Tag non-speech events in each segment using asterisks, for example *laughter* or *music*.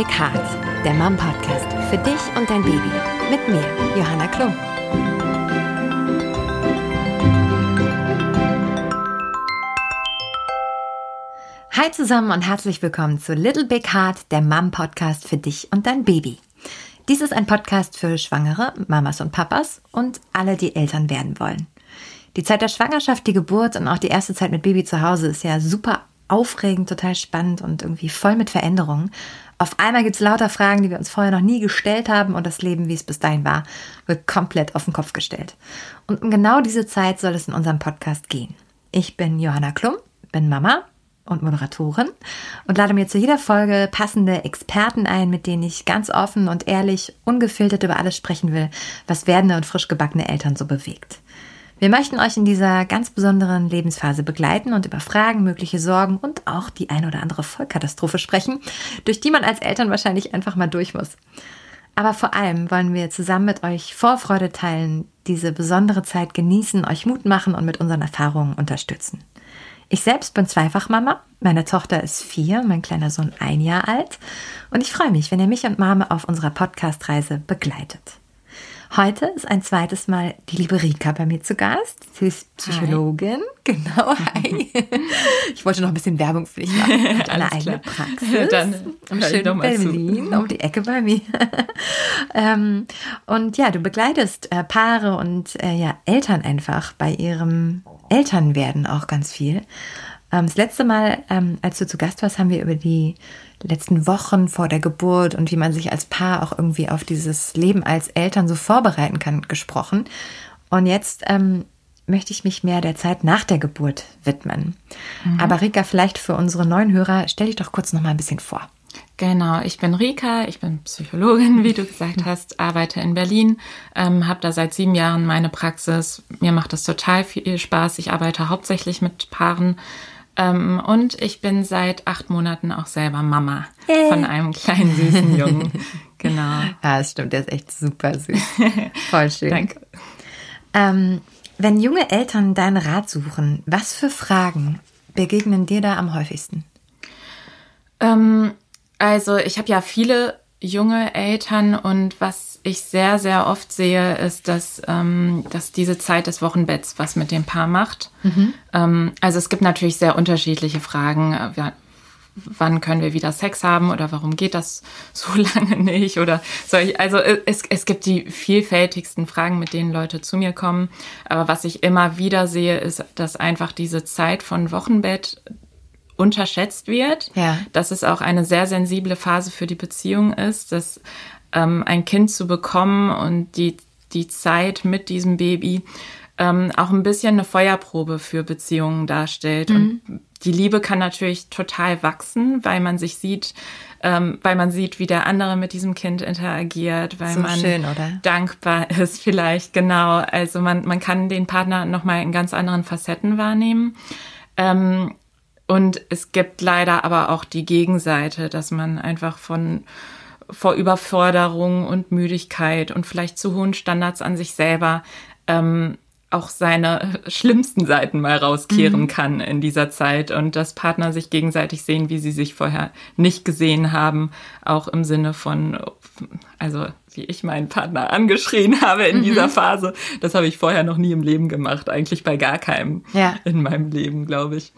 Big Heart, der Mom Podcast für dich und dein Baby. Mit mir, Johanna Klum. Hi zusammen und herzlich willkommen zu Little Big Heart, der Mom Podcast für dich und dein Baby. Dies ist ein Podcast für Schwangere, Mamas und Papas und alle, die Eltern werden wollen. Die Zeit der Schwangerschaft, die Geburt und auch die erste Zeit mit Baby zu Hause ist ja super aufregend, total spannend und irgendwie voll mit Veränderungen. Auf einmal gibt es lauter Fragen, die wir uns vorher noch nie gestellt haben und das Leben, wie es bis dahin war, wird komplett auf den Kopf gestellt. Und um genau diese Zeit soll es in unserem Podcast gehen. Ich bin Johanna Klum, bin Mama und Moderatorin und lade mir zu jeder Folge passende Experten ein, mit denen ich ganz offen und ehrlich, ungefiltert über alles sprechen will, was werdende und frisch gebackene Eltern so bewegt. Wir möchten euch in dieser ganz besonderen Lebensphase begleiten und über Fragen, mögliche Sorgen und auch die ein oder andere Vollkatastrophe sprechen, durch die man als Eltern wahrscheinlich einfach mal durch muss. Aber vor allem wollen wir zusammen mit euch Vorfreude teilen, diese besondere Zeit genießen, euch Mut machen und mit unseren Erfahrungen unterstützen. Ich selbst bin Zweifachmama. Meine Tochter ist vier, mein kleiner Sohn ein Jahr alt. Und ich freue mich, wenn ihr mich und Mama auf unserer Podcast-Reise begleitet. Heute ist ein zweites Mal die liebe Rika bei mir zu Gast. Sie ist Psychologin. Hi. *laughs* Genau, hi. *laughs* Ich wollte noch ein bisschen Werbung für dich machen. *laughs* Hat eine eigene Praxis. Dann im schönen Berlin, um die Ecke bei mir. ähm, und ja, du begleitest äh, Paare und äh, ja, Eltern einfach bei ihrem Elternwerden auch ganz viel. Ähm, das letzte Mal, ähm, als du zu Gast warst, haben wir über die letzten Wochen vor der Geburt und wie man sich als Paar auch irgendwie auf dieses Leben als Eltern so vorbereiten kann, gesprochen. Und jetzt ähm, möchte ich mich mehr der Zeit nach der Geburt widmen. Mhm. Aber Rika, vielleicht für unsere neuen Hörer, stell dich doch kurz noch mal ein bisschen vor. Genau, ich bin Rika, ich bin Psychologin, wie du gesagt hast, arbeite in Berlin, ähm, habe da seit sieben Jahren meine Praxis. Mir macht das total viel Spaß. Ich arbeite hauptsächlich mit Paaren ähm, und ich bin seit acht Monaten auch selber Mama hey. von einem kleinen süßen Jungen. *laughs* genau. Ja, das stimmt, der ist echt super süß. *laughs* Voll schön. Danke. Ähm, wenn junge Eltern deinen Rat suchen, was für Fragen begegnen dir da am häufigsten? Ähm, also ich habe ja viele junge Eltern und was ich sehr, sehr oft sehe, ist, dass, ähm, dass diese Zeit des Wochenbetts was mit dem Paar macht. Mhm. Ähm, also es gibt natürlich sehr unterschiedliche Fragen. Ja, wann können wir wieder Sex haben oder warum geht das *laughs* so lange nicht oder soll ich, also es, es gibt die vielfältigsten Fragen, mit denen Leute zu mir kommen. Aber was ich immer wieder sehe, ist, dass einfach diese Zeit von Wochenbett unterschätzt wird, ja. dass es auch eine sehr sensible Phase für die Beziehung ist, dass ähm, ein Kind zu bekommen und die, die Zeit mit diesem Baby ähm, auch ein bisschen eine Feuerprobe für Beziehungen darstellt. Mhm. Und die Liebe kann natürlich total wachsen, weil man sich sieht, ähm, weil man sieht, wie der andere mit diesem Kind interagiert, weil so man schön, dankbar *laughs* ist vielleicht, genau. Also man, man kann den Partner nochmal in ganz anderen Facetten wahrnehmen. Ähm, und es gibt leider aber auch die Gegenseite, dass man einfach von vor Überforderung und Müdigkeit und vielleicht zu hohen Standards an sich selber ähm, auch seine schlimmsten Seiten mal rauskehren mhm. kann in dieser Zeit und dass Partner sich gegenseitig sehen, wie sie sich vorher nicht gesehen haben, auch im Sinne von, also wie ich meinen Partner angeschrien habe in mhm. dieser Phase, das habe ich vorher noch nie im Leben gemacht, eigentlich bei gar keinem ja. in meinem Leben, glaube ich.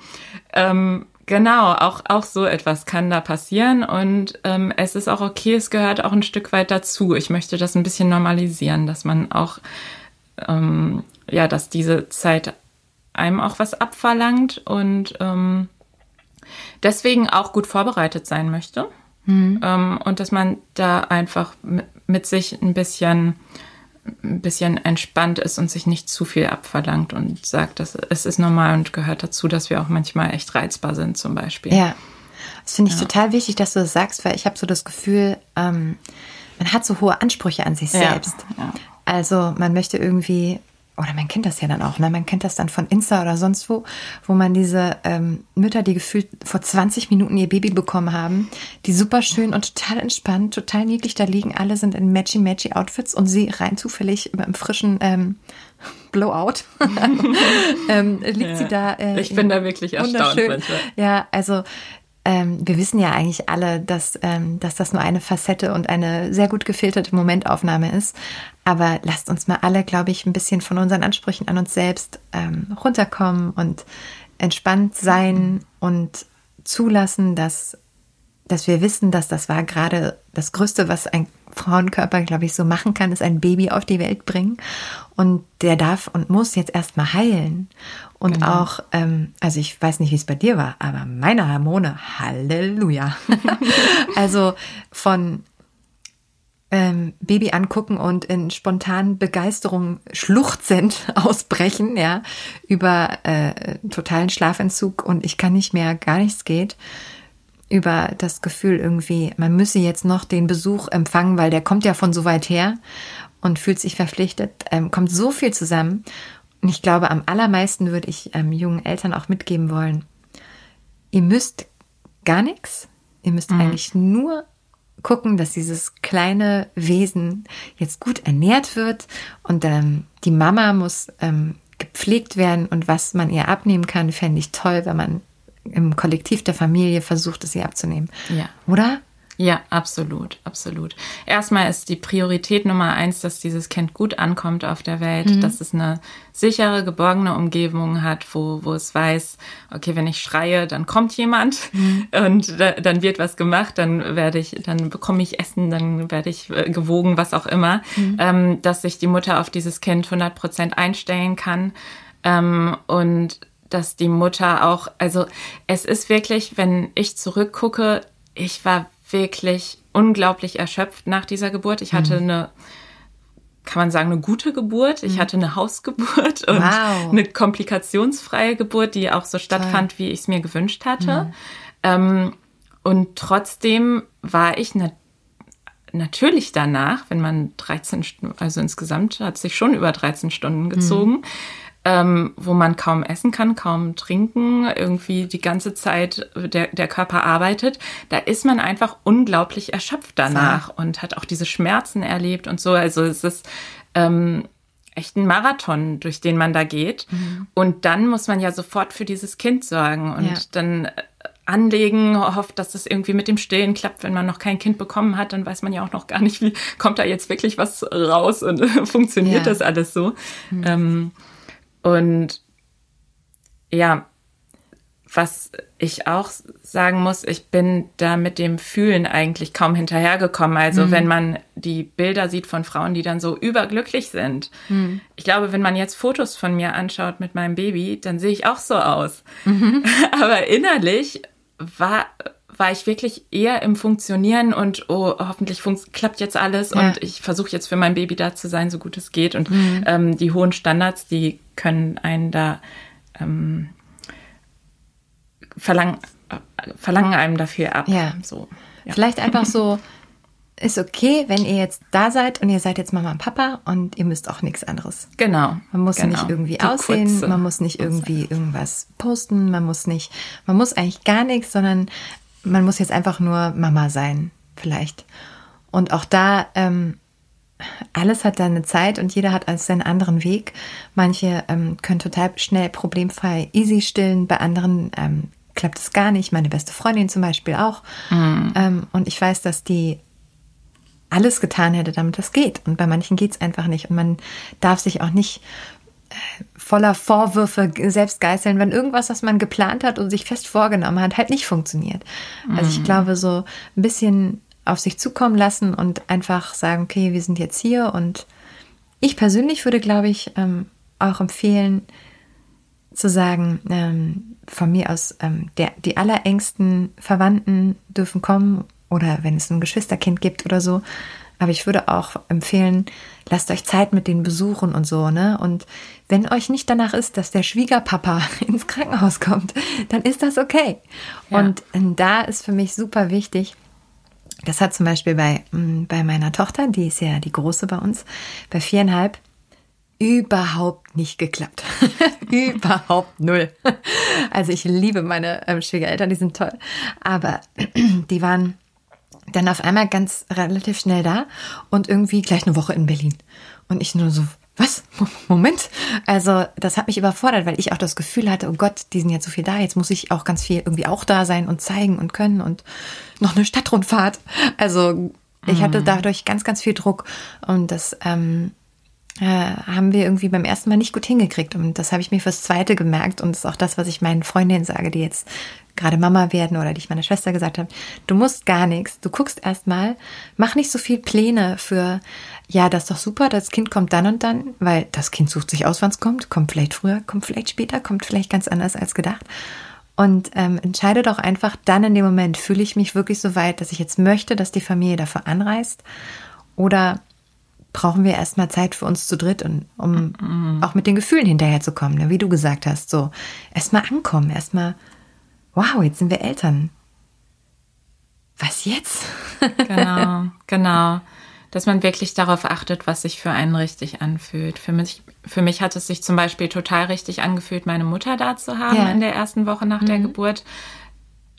Ähm, Genau, auch, auch so etwas kann da passieren und ähm, es ist auch okay, es gehört auch ein Stück weit dazu. Ich möchte das ein bisschen normalisieren, dass man auch, ähm, ja, dass diese Zeit einem auch was abverlangt und ähm, deswegen auch gut vorbereitet sein möchte. Mhm. Ähm, und dass man da einfach mit, sich ein bisschen ein bisschen entspannt ist und sich nicht zu viel abverlangt und sagt, dass es ist normal und gehört dazu, dass wir auch manchmal echt reizbar sind, zum Beispiel. Ja, das finde ich ja. total wichtig, dass du das sagst, weil ich habe so das Gefühl, ähm, man hat so hohe Ansprüche an sich selbst. Ja. Ja. Also man möchte irgendwie oder man kennt das ja dann auch, ne? Man kennt das dann von Insta oder sonst wo, wo man diese ähm, Mütter, die gefühlt vor 20 Minuten ihr Baby bekommen haben, die super schön und total entspannt, total niedlich da liegen. Alle sind in matchy-matchy Outfits und sie rein zufällig mit einem frischen ähm, Blowout *laughs* ähm, liegt ja. sie da. Äh, ich bin da wirklich erstaunt. Ja, also ähm, wir wissen ja eigentlich alle, dass, ähm, dass das nur eine Facette und eine sehr gut gefilterte Momentaufnahme ist. Aber lasst uns mal alle, glaube ich, ein bisschen von unseren Ansprüchen an uns selbst ähm, runterkommen und entspannt sein und zulassen, dass, dass wir wissen, dass das war gerade das Größte, was ein Frauenkörper, glaube ich, so machen kann, ist ein Baby auf die Welt bringen. Und der darf und muss jetzt erstmal heilen. Und genau. auch, ähm, also ich weiß nicht, wie es bei dir war, aber meine Hormone, Halleluja. *laughs* also von ähm, Baby angucken und in spontanen Begeisterung schluchzend *laughs* ausbrechen, ja, über äh, totalen Schlafentzug und ich kann nicht mehr, gar nichts geht, über das Gefühl irgendwie, man müsse jetzt noch den Besuch empfangen, weil der kommt ja von so weit her und fühlt sich verpflichtet, ähm, kommt so viel zusammen. Und ich glaube, am allermeisten würde ich ähm, jungen Eltern auch mitgeben wollen, ihr müsst gar nichts, ihr müsst mhm. eigentlich nur gucken, dass dieses kleine Wesen jetzt gut ernährt wird und ähm, die Mama muss ähm, gepflegt werden und was man ihr abnehmen kann, fände ich toll, wenn man im Kollektiv der Familie versucht, es ihr abzunehmen. Ja. Oder? Ja, absolut, absolut. Erstmal ist die Priorität Nummer eins, dass dieses Kind gut ankommt auf der Welt, mhm. dass es eine sichere, geborgene Umgebung hat, wo, wo es weiß, okay, wenn ich schreie, dann kommt jemand mhm. und da, dann wird was gemacht, dann werde ich, dann bekomme ich Essen, dann werde ich äh, gewogen, was auch immer, mhm. ähm, dass sich die Mutter auf dieses Kind 100 Prozent einstellen kann ähm, und dass die Mutter auch, also es ist wirklich, wenn ich zurückgucke, ich war wirklich unglaublich erschöpft nach dieser Geburt. Ich hatte mhm. eine, kann man sagen, eine gute Geburt. Ich mhm. hatte eine Hausgeburt *laughs* und wow. eine komplikationsfreie Geburt, die auch so stattfand, wie ich es mir gewünscht hatte. Mhm. Ähm, und trotzdem war ich na natürlich danach, wenn man 13 Stunden, also insgesamt hat sich schon über 13 Stunden gezogen, mhm ähm, wo man kaum essen kann, kaum trinken, irgendwie die ganze Zeit der, der Körper arbeitet, da ist man einfach unglaublich erschöpft danach ja. und hat auch diese Schmerzen erlebt und so. Also es ist ähm, echt ein Marathon, durch den man da geht. Mhm. Und dann muss man ja sofort für dieses Kind sorgen und ja. dann äh, anlegen, hofft, dass es irgendwie mit dem Stillen klappt. Wenn man noch kein Kind bekommen hat, dann weiß man ja auch noch gar nicht, wie kommt da jetzt wirklich was raus und *laughs* funktioniert ja. das alles so. Mhm. Ähm, und ja, was ich auch sagen muss, ich bin da mit dem Fühlen eigentlich kaum hinterhergekommen. Also mhm. wenn man die Bilder sieht von Frauen, die dann so überglücklich sind. Mhm. Ich glaube, wenn man jetzt Fotos von mir anschaut mit meinem Baby, dann sehe ich auch so aus. Mhm. *laughs* Aber innerlich war war ich wirklich eher im Funktionieren und oh, hoffentlich klappt jetzt alles ja. und ich versuche jetzt für mein Baby da zu sein, so gut es geht. Und mhm. ähm, die hohen Standards, die können einen da ähm, verlangen, verlangen einem dafür ab. Ja. So, ja. Vielleicht einfach so, *laughs* ist okay, wenn ihr jetzt da seid und ihr seid jetzt Mama und Papa und ihr müsst auch nichts anderes. Genau. Man muss genau. nicht irgendwie Die aussehen, Kurze. man muss nicht irgendwie irgendwas posten, man muss nicht, man muss eigentlich gar nichts, sondern man muss jetzt einfach nur Mama sein, vielleicht. Und auch da, ähm, alles hat seine Zeit und jeder hat seinen anderen Weg. Manche ähm, können total schnell problemfrei easy stillen, bei anderen ähm, klappt es gar nicht. Meine beste Freundin zum Beispiel auch. Mhm. Ähm, und ich weiß, dass die alles getan hätte, damit das geht. Und bei manchen geht es einfach nicht. Und man darf sich auch nicht voller Vorwürfe selbst geißeln, wenn irgendwas, was man geplant hat und sich fest vorgenommen hat, halt nicht funktioniert. Also ich mhm. glaube, so ein bisschen auf sich zukommen lassen und einfach sagen, okay, wir sind jetzt hier und ich persönlich würde, glaube ich, ähm, auch empfehlen, zu sagen, ähm, von mir aus, ähm, der, die allerengsten Verwandten dürfen kommen oder wenn es ein Geschwisterkind gibt oder so, aber ich würde auch empfehlen, lasst euch Zeit mit den Besuchen und so, ne? Und wenn euch nicht danach ist, dass der Schwiegerpapa *laughs* ins Krankenhaus kommt, dann ist das okay. Ja. Und da ist für mich super wichtig, das hat zum Beispiel bei, mm, bei meiner Tochter, die ist ja die große bei uns, bei viereinhalb, überhaupt nicht geklappt. *laughs* überhaupt null. Also ich liebe meine ähm, Schwiegereltern, die sind toll. Aber *clears throat* die waren dann auf einmal ganz relativ schnell da und irgendwie gleich eine Woche in Berlin. Und ich nur so, was? Moment. Also, das hat mich überfordert, weil ich auch das Gefühl hatte, oh Gott, die sind jetzt so viel da, jetzt muss ich auch ganz viel irgendwie auch da sein und zeigen und können und noch eine Stadtrundfahrt. Also, ich hatte mhm. dadurch ganz, ganz viel Druck und das ähm, äh, haben wir irgendwie beim ersten Mal nicht gut hingekriegt. Und das habe ich mir fürs zweite gemerkt. Und das ist auch das, was ich meinen Freundinnen sage, die jetzt gerade Mama werden oder die ich meiner Schwester gesagt habe, du musst gar nichts, du guckst erstmal, mach nicht so viel Pläne für, ja, das ist doch super, das Kind kommt dann und dann, weil das Kind sucht sich aus, wann es kommt, kommt vielleicht früher, kommt vielleicht später, kommt vielleicht ganz anders als gedacht. Und ähm, entscheide doch einfach dann in dem Moment, fühle ich mich wirklich so weit, dass ich jetzt möchte, dass die Familie dafür anreist? Oder brauchen wir erstmal Zeit für uns zu dritt, und, um mhm. auch mit den Gefühlen hinterherzukommen, ne? wie du gesagt hast. So, erstmal ankommen, erstmal wow, jetzt sind wir Eltern. Was jetzt? *laughs* genau, genau. Dass man wirklich darauf achtet, was sich für einen richtig anfühlt. Für mich, für mich hat es sich zum Beispiel total richtig angefühlt, meine Mutter da zu haben ja. in der ersten Woche nach mhm. der Geburt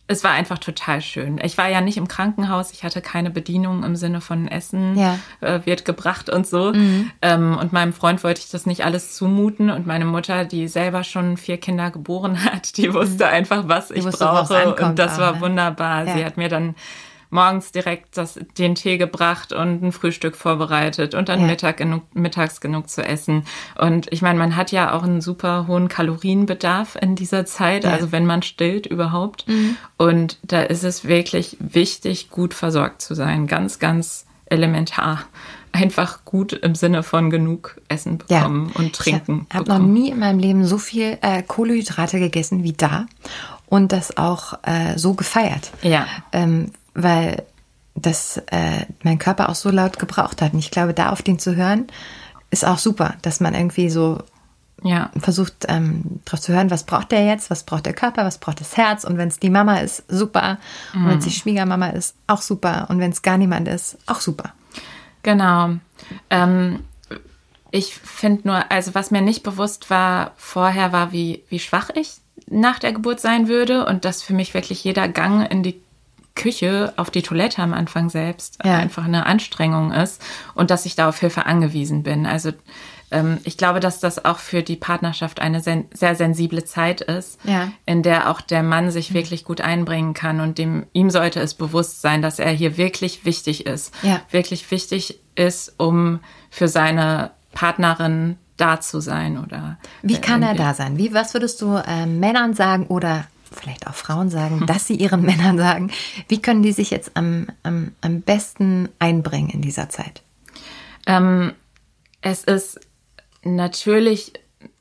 es war einfach total schön. Ich war ja nicht im Krankenhaus, ich hatte keine Bedienung im Sinne von Essen ja. äh, wird gebracht und so. Mhm. Ähm, und meinem Freund wollte ich das nicht alles zumuten. Und meine Mutter, die selber schon vier Kinder geboren *laughs* hat, die wusste mhm. einfach, was ich brauche. Und das war ne? wunderbar. Ja. Sie hat mir dann morgens direkt das, den Tee gebracht und ein Frühstück vorbereitet und dann ja. Mittag genug, mittags genug zu essen. Und ich meine, man hat ja auch einen super hohen Kalorienbedarf in dieser Zeit, ja. also wenn man stillt überhaupt. Mhm. Und da ist es wirklich wichtig, gut versorgt zu sein. Ganz, ganz elementar einfach gut im Sinne von genug Essen bekommen ja. und trinken. Ich habe noch nie in meinem Leben so viel äh, Kohlenhydrate gegessen wie da und das auch äh, so gefeiert. Ja. Ähm, weil das äh, mein Körper auch so laut gebraucht hat. Und ich glaube, da auf den zu hören, ist auch super, dass man irgendwie so ja. versucht, ähm, darauf zu hören, was braucht der jetzt, was braucht der Körper, was braucht das Herz. Und wenn es die Mama ist, super. Und wenn es die mhm. Schwiegermama ist, auch super. Und wenn es gar niemand ist, auch super. Genau. Ähm, ich finde nur, also was mir nicht bewusst war vorher, war, wie, wie schwach ich nach der Geburt sein würde und dass für mich wirklich jeder Gang in die Küche auf die Toilette am Anfang selbst ja. einfach eine Anstrengung ist und dass ich da auf Hilfe angewiesen bin. Also ähm, ich glaube, dass das auch für die Partnerschaft eine sen sehr sensible Zeit ist, ja. in der auch der Mann sich mhm. wirklich gut einbringen kann und dem ihm sollte es bewusst sein, dass er hier wirklich wichtig ist, ja. wirklich wichtig ist, um für seine Partnerin da zu sein oder wie kann er da sein? Wie was würdest du äh, Männern sagen oder vielleicht auch Frauen sagen, hm. dass sie ihren *laughs* Männern sagen, wie können die sich jetzt am, am, am besten einbringen in dieser Zeit? Ähm, es ist natürlich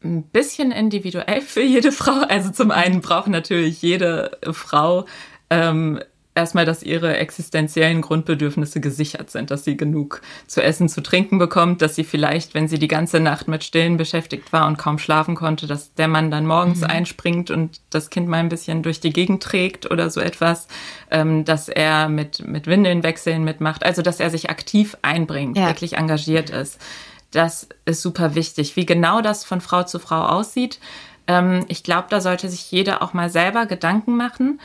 ein bisschen individuell für jede Frau. Also zum einen braucht natürlich jede Frau ähm, erstmal, dass ihre existenziellen Grundbedürfnisse gesichert sind, dass sie genug zu essen, zu trinken bekommt, dass sie vielleicht, wenn sie die ganze Nacht mit Stillen beschäftigt war und kaum schlafen konnte, dass der Mann dann morgens mhm. einspringt und das Kind mal ein bisschen durch die Gegend trägt oder so etwas, ähm, dass er mit, mit Windeln wechseln mitmacht, also dass er sich aktiv einbringt, ja. wirklich engagiert ist. Das ist super wichtig. Wie genau das von Frau zu Frau aussieht, ähm, ich glaube, da sollte sich jeder auch mal selber Gedanken machen.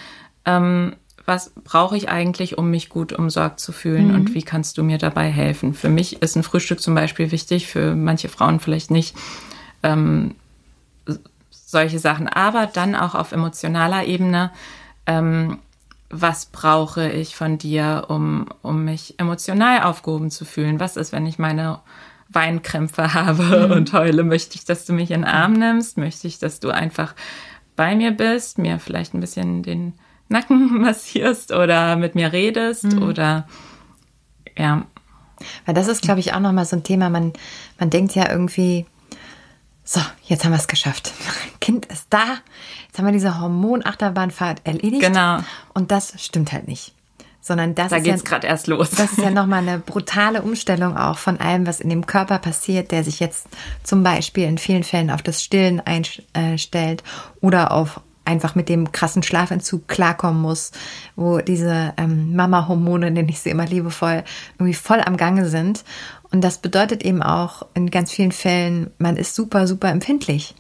Ähm, was brauche ich eigentlich, um mich gut umsorgt zu fühlen mhm. und wie kannst du mir dabei helfen? Für mich ist ein Frühstück zum Beispiel wichtig, für manche Frauen vielleicht nicht. Ähm, solche Sachen, aber dann auch auf emotionaler Ebene. Ähm, was brauche ich von dir, um, um mich emotional aufgehoben zu fühlen? Was ist, wenn ich meine Weinkrämpfe *laughs* habe mhm. und heule? Möchte ich, dass du mich in den Arm nimmst? Möchte ich, dass du einfach bei mir bist, mir vielleicht ein bisschen den Nacken *laughs* massierst oder mit mir redest mhm. oder ja. Weil das ist, glaube ich, auch nochmal so ein Thema. Man, man denkt ja irgendwie, so, jetzt haben wir es geschafft. *laughs* Kind ist da. Jetzt haben wir diese Hormonachterbahnfahrt erledigt. Genau. Und das stimmt halt nicht. Sondern das da ist geht's ja, gerade erst los. Das ist ja nochmal eine brutale Umstellung auch von allem, was in dem Körper passiert, der sich jetzt zum Beispiel in vielen Fällen auf das Stillen einstellt oder auf einfach mit dem krassen Schlafentzug klarkommen muss, wo diese ähm, Mama-Hormone, nenne ich sie immer liebevoll, irgendwie voll am Gange sind. Und das bedeutet eben auch in ganz vielen Fällen, man ist super, super empfindlich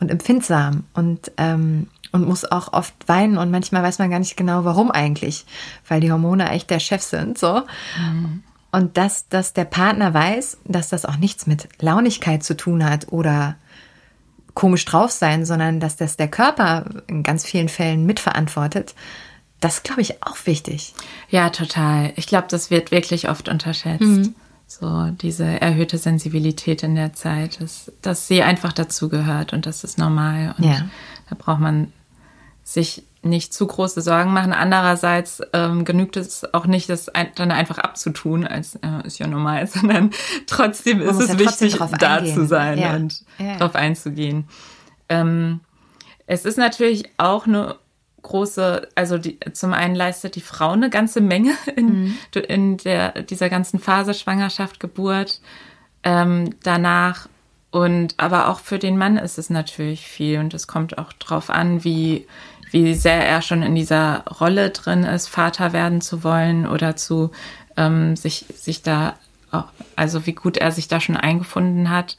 und empfindsam und, ähm, und muss auch oft weinen und manchmal weiß man gar nicht genau, warum eigentlich, weil die Hormone echt der Chef sind, so. Mhm. Und dass, dass der Partner weiß, dass das auch nichts mit Launigkeit zu tun hat oder komisch drauf sein, sondern dass das der Körper in ganz vielen Fällen mitverantwortet, das glaube ich auch wichtig. Ja, total. Ich glaube, das wird wirklich oft unterschätzt. Mhm. So diese erhöhte Sensibilität in der Zeit, dass, dass sie einfach dazugehört und das ist normal. Und ja. da braucht man sich nicht zu große Sorgen machen. Andererseits ähm, genügt es auch nicht, das ein, dann einfach abzutun, als äh, ist ja normal, *laughs* sondern trotzdem Man ist es ja wichtig, da eingehen. zu sein ja. und ja. darauf einzugehen. Ähm, es ist natürlich auch eine große, also die, zum einen leistet die Frau eine ganze Menge *laughs* in, mhm. in der, dieser ganzen Phase Schwangerschaft, Geburt, ähm, danach und aber auch für den Mann ist es natürlich viel und es kommt auch drauf an, wie wie sehr er schon in dieser Rolle drin ist, Vater werden zu wollen oder zu ähm, sich, sich da, also wie gut er sich da schon eingefunden hat.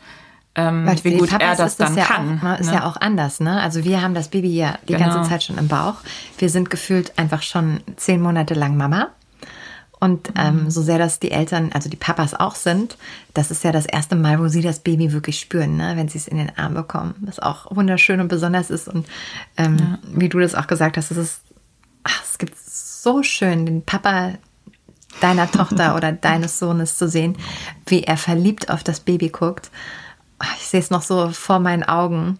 Ähm, wie gut er das dann ja kann. Auch, ne? Ist ne? ja auch anders, ne? Also wir haben das Baby ja die genau. ganze Zeit schon im Bauch. Wir sind gefühlt einfach schon zehn Monate lang Mama. Und ähm, so sehr das die Eltern, also die Papas auch sind, das ist ja das erste Mal, wo sie das Baby wirklich spüren, ne? wenn sie es in den Arm bekommen. Was auch wunderschön und besonders ist. Und ähm, ja. wie du das auch gesagt hast, es ist, ach, es gibt so schön, den Papa deiner Tochter oder *laughs* deines Sohnes zu sehen, wie er verliebt auf das Baby guckt. Ich sehe es noch so vor meinen Augen,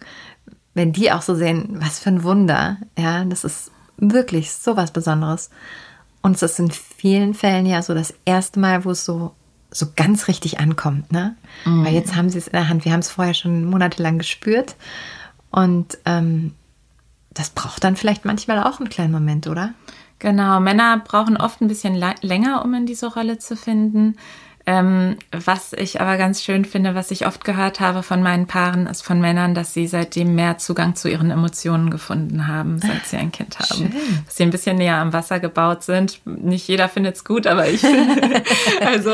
wenn die auch so sehen, was für ein Wunder. Ja, das ist wirklich so was Besonderes. Und es ist in vielen Fällen ja so das erste Mal, wo es so, so ganz richtig ankommt. Ne? Mhm. Weil jetzt haben sie es in der Hand. Wir haben es vorher schon monatelang gespürt. Und ähm, das braucht dann vielleicht manchmal auch einen kleinen Moment, oder? Genau, Männer brauchen oft ein bisschen länger, um in diese Rolle zu finden. Ähm, was ich aber ganz schön finde, was ich oft gehört habe von meinen Paaren, ist von Männern, dass sie seitdem mehr Zugang zu ihren Emotionen gefunden haben, seit sie ein Kind haben. Schön. Dass sie ein bisschen näher am Wasser gebaut sind. Nicht jeder findet es gut, aber ich finde, *laughs* also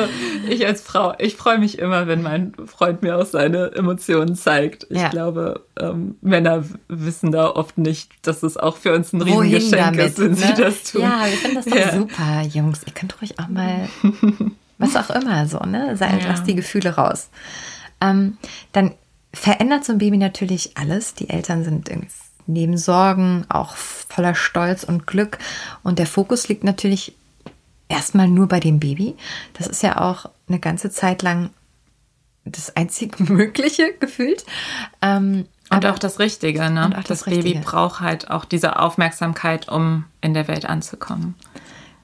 ich als Frau, ich freue mich immer, wenn mein Freund mir auch seine Emotionen zeigt. Ich ja. glaube, ähm, Männer wissen da oft nicht, dass es auch für uns ein Riesengeschenk ist, wenn ne? sie das tun. Ja, wir finden das doch ja. super, Jungs. Ihr könnt ruhig auch mal *laughs* was auch immer so, ne? Sei, ja. Lass die Gefühle raus. Ähm, dann verändert so ein Baby natürlich alles. Die Eltern sind neben Sorgen auch voller Stolz und Glück. Und der Fokus liegt natürlich erstmal nur bei dem Baby. Das ist ja auch eine ganze Zeit lang das einzig *laughs* Mögliche gefühlt. Ähm, und auch das Richtige, ne? das, das Richtige. Baby braucht halt auch diese Aufmerksamkeit, um in der Welt anzukommen.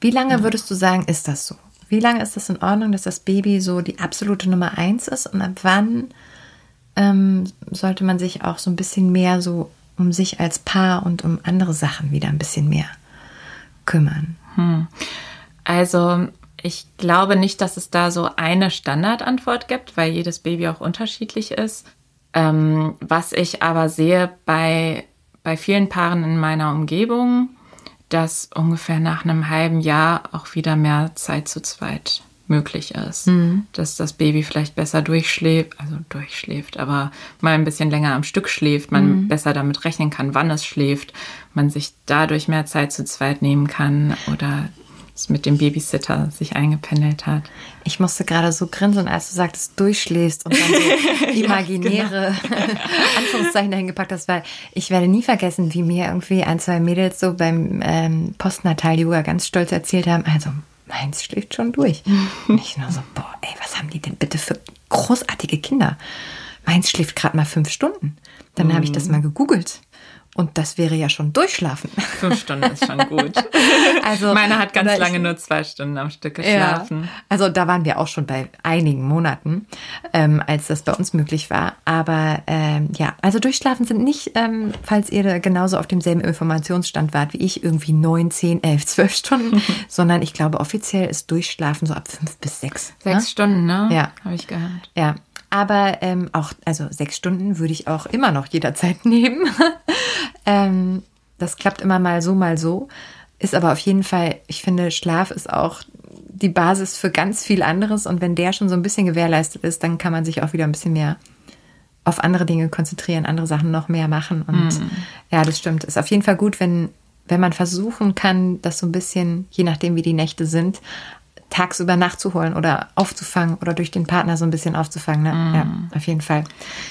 Wie lange würdest du sagen, ist das so? Wie lange ist es in Ordnung, dass das Baby so die absolute Nummer eins ist und ab wann ähm, sollte man sich auch so ein bisschen mehr so um sich als Paar und um andere Sachen wieder ein bisschen mehr kümmern? Hm. Also ich glaube nicht, dass es da so eine Standardantwort gibt, weil jedes Baby auch unterschiedlich ist. Ähm, was ich aber sehe bei, bei vielen Paaren in meiner Umgebung, dass ungefähr nach einem halben Jahr auch wieder mehr Zeit zu zweit möglich ist. Mhm. Dass das Baby vielleicht besser durchschläft, also durchschläft, aber mal ein bisschen länger am Stück schläft, man mhm. besser damit rechnen kann, wann es schläft, man sich dadurch mehr Zeit zu zweit nehmen kann oder es mit dem Babysitter sich eingependelt hat. Ich musste gerade so grinsen, als du sagtest, durchschläfst und dann so *laughs* imaginäre ja, genau. *laughs* Anführungszeichen dahin gepackt hast, weil ich werde nie vergessen, wie mir irgendwie ein, zwei Mädels so beim ähm, Postnatal-Yoga ganz stolz erzählt haben, also meins schläft schon durch. *laughs* Und ich nur so, boah, ey, was haben die denn bitte für großartige Kinder? Meins schläft gerade mal fünf Stunden. Dann mm. habe ich das mal gegoogelt. Und das wäre ja schon durchschlafen. Fünf Stunden ist schon gut. *laughs* Also meine hat ganz lange nur zwei Stunden am Stück geschlafen. Ja, also da waren wir auch schon bei einigen Monaten, ähm, als das bei uns möglich war. Aber ähm, ja, also durchschlafen sind nicht, ähm, falls ihr genauso auf demselben Informationsstand wart wie ich, irgendwie neun, zehn, elf, zwölf Stunden, *laughs* sondern ich glaube offiziell ist Durchschlafen so ab fünf bis sechs. Sechs ne? Stunden, ne? Ja, habe ich gehört. Ja, aber ähm, auch, also sechs Stunden würde ich auch immer noch jederzeit *laughs* nehmen. ähm, das klappt immer mal so, mal so. Ist aber auf jeden Fall, ich finde, Schlaf ist auch die Basis für ganz viel anderes. Und wenn der schon so ein bisschen gewährleistet ist, dann kann man sich auch wieder ein bisschen mehr auf andere Dinge konzentrieren, andere Sachen noch mehr machen. Und mm. ja, das stimmt. Ist auf jeden Fall gut, wenn, wenn man versuchen kann, das so ein bisschen, je nachdem wie die Nächte sind, tagsüber nachzuholen oder aufzufangen oder durch den Partner so ein bisschen aufzufangen. Ne? Mm. Ja, auf jeden Fall.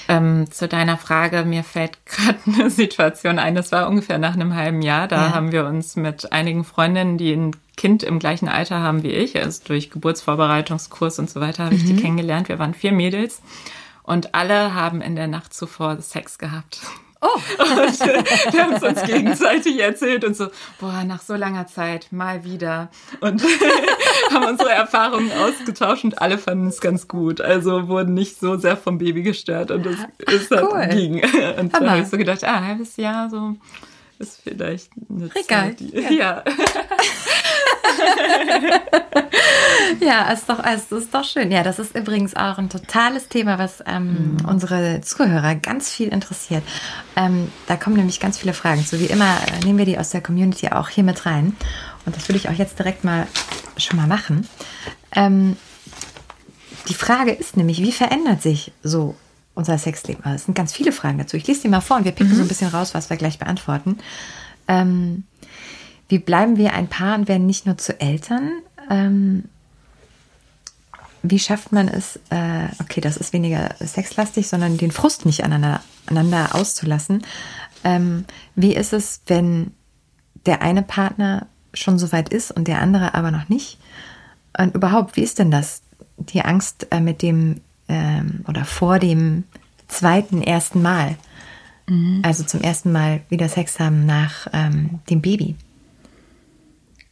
Ähm, zu deiner Frage, mir fällt *laughs* gerade eine Situation ein, das war ungefähr nach einem halben Jahr. Da ja. haben wir uns mit einigen Freundinnen, die ein Kind im gleichen Alter haben wie ich, also durch Geburtsvorbereitungskurs und so weiter, habe mhm. ich die mhm. kennengelernt. Wir waren vier Mädels und alle haben in der Nacht zuvor Sex gehabt. Oh. *laughs* Und wir haben es uns gegenseitig erzählt und so, boah, nach so langer Zeit, mal wieder. Und *laughs* haben unsere Erfahrungen ausgetauscht und alle fanden es ganz gut. Also wurden nicht so sehr vom Baby gestört und es ist halt cool. ging. *laughs* Und da habe ich so gedacht, ah, ein halbes Jahr so ist vielleicht eine Regal. Zeit. Die, ja. ja. *laughs* ja, ist doch, es ist doch schön. Ja, das ist übrigens auch ein totales Thema, was ähm, mhm. unsere Zuhörer ganz viel interessiert. Ähm, da kommen nämlich ganz viele Fragen zu. Wie immer äh, nehmen wir die aus der Community auch hier mit rein. Und das würde ich auch jetzt direkt mal schon mal machen. Ähm, die Frage ist nämlich, wie verändert sich so unser Sexleben? Also, es sind ganz viele Fragen dazu. Ich lese die mal vor und wir picken mhm. so ein bisschen raus, was wir gleich beantworten. Ähm, wie bleiben wir ein Paar und werden nicht nur zu Eltern? Ähm, wie schafft man es, äh, okay, das ist weniger sexlastig, sondern den Frust nicht aneinander, aneinander auszulassen? Ähm, wie ist es, wenn der eine Partner schon so weit ist und der andere aber noch nicht? Und überhaupt, wie ist denn das? Die Angst äh, mit dem ähm, oder vor dem zweiten, ersten Mal. Mhm. Also zum ersten Mal wieder Sex haben nach ähm, dem Baby.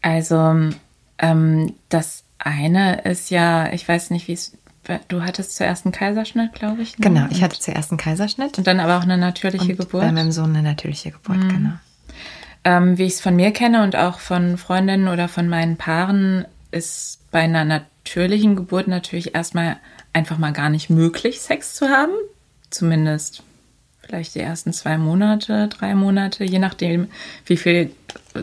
Also ähm, das eine ist ja, ich weiß nicht, wie es, du hattest zuerst einen Kaiserschnitt, glaube ich. Ne? Genau, ich hatte zuerst einen Kaiserschnitt. Und dann aber auch eine natürliche und Geburt. Bei meinem Sohn eine natürliche Geburt, mhm. genau. Ähm, wie ich es von mir kenne und auch von Freundinnen oder von meinen Paaren, ist bei einer natürlichen Geburt natürlich erstmal einfach mal gar nicht möglich, Sex zu haben. Zumindest vielleicht die ersten zwei Monate, drei Monate, je nachdem, wie viel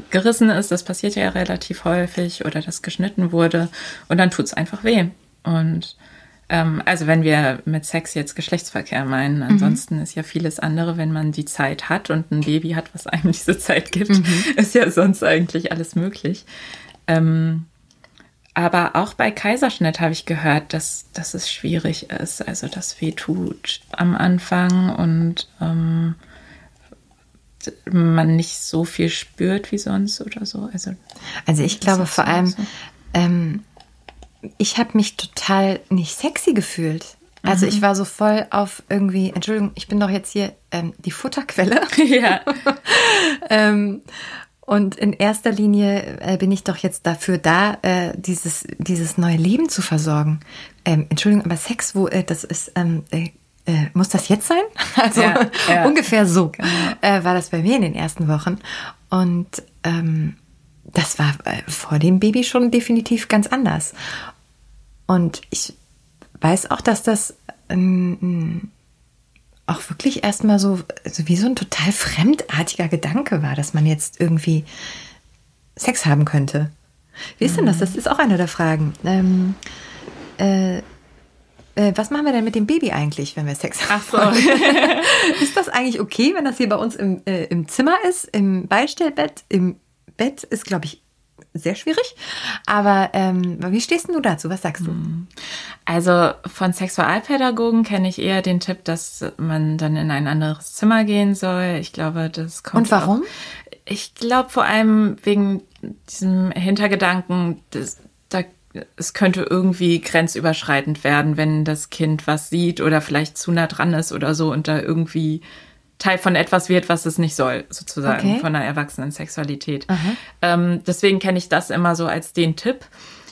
gerissen ist. Das passiert ja relativ häufig oder das geschnitten wurde. Und dann tut es einfach weh. Und ähm, also wenn wir mit Sex jetzt Geschlechtsverkehr meinen, mhm. ansonsten mhm. ist ja vieles andere, wenn man die Zeit hat und ein Baby hat, was einem *laughs* diese Zeit gibt, mhm. ist ja sonst eigentlich alles möglich. Ähm, aber auch bei Kaiserschnitt habe ich gehört, dass, dass es schwierig ist. Also das weh tut am Anfang und ähm, man nicht so viel spürt wie sonst oder so. Also, also ich glaube vor allem, so. ähm, ich habe mich total nicht sexy gefühlt. Also mhm. ich war so voll auf irgendwie, Entschuldigung, ich bin doch jetzt hier ähm, die Futterquelle. *laughs* Ja. *laughs* ähm, und in erster Linie äh, bin ich doch jetzt dafür da, äh, dieses, dieses neue Leben zu versorgen. Ähm, Entschuldigung, aber Sex, wo äh, das ist, ähm, äh, äh, muss das jetzt sein? *laughs* Also ja, *laughs* ja. ungefähr so genau. Äh, war das bei mir in den ersten Wochen. Und ähm, das war vor dem Baby schon definitiv ganz anders. Und ich weiß auch, dass das ähm, auch wirklich erstmal so, so wie so ein total fremdartiger Gedanke war, dass man jetzt irgendwie Sex haben könnte. Wie ist denn das? Das ist auch eine der Fragen. Ähm, äh, äh, was machen wir denn mit dem Baby eigentlich, wenn wir Sex haben? Ach so. *laughs* ist das eigentlich okay, wenn das hier bei uns im, äh, im Zimmer ist, im Beistellbett, im Bett ist, glaube ich, sehr schwierig. Aber ähm, wie stehst du dazu? Was sagst du? Hm. Also von Sexualpädagogen kenne ich eher den Tipp, dass man dann in ein anderes Zimmer gehen soll. Ich glaube, das kommt. Und warum? Auch, ich glaube vor allem wegen diesem Hintergedanken, dass, da, es könnte irgendwie grenzüberschreitend werden, wenn das Kind was sieht oder vielleicht zu nah dran ist oder so und da irgendwie Teil von etwas wird, was es nicht soll, sozusagen, okay. von einer erwachsenen Sexualität. Ähm, deswegen kenne ich das immer so als den Tipp.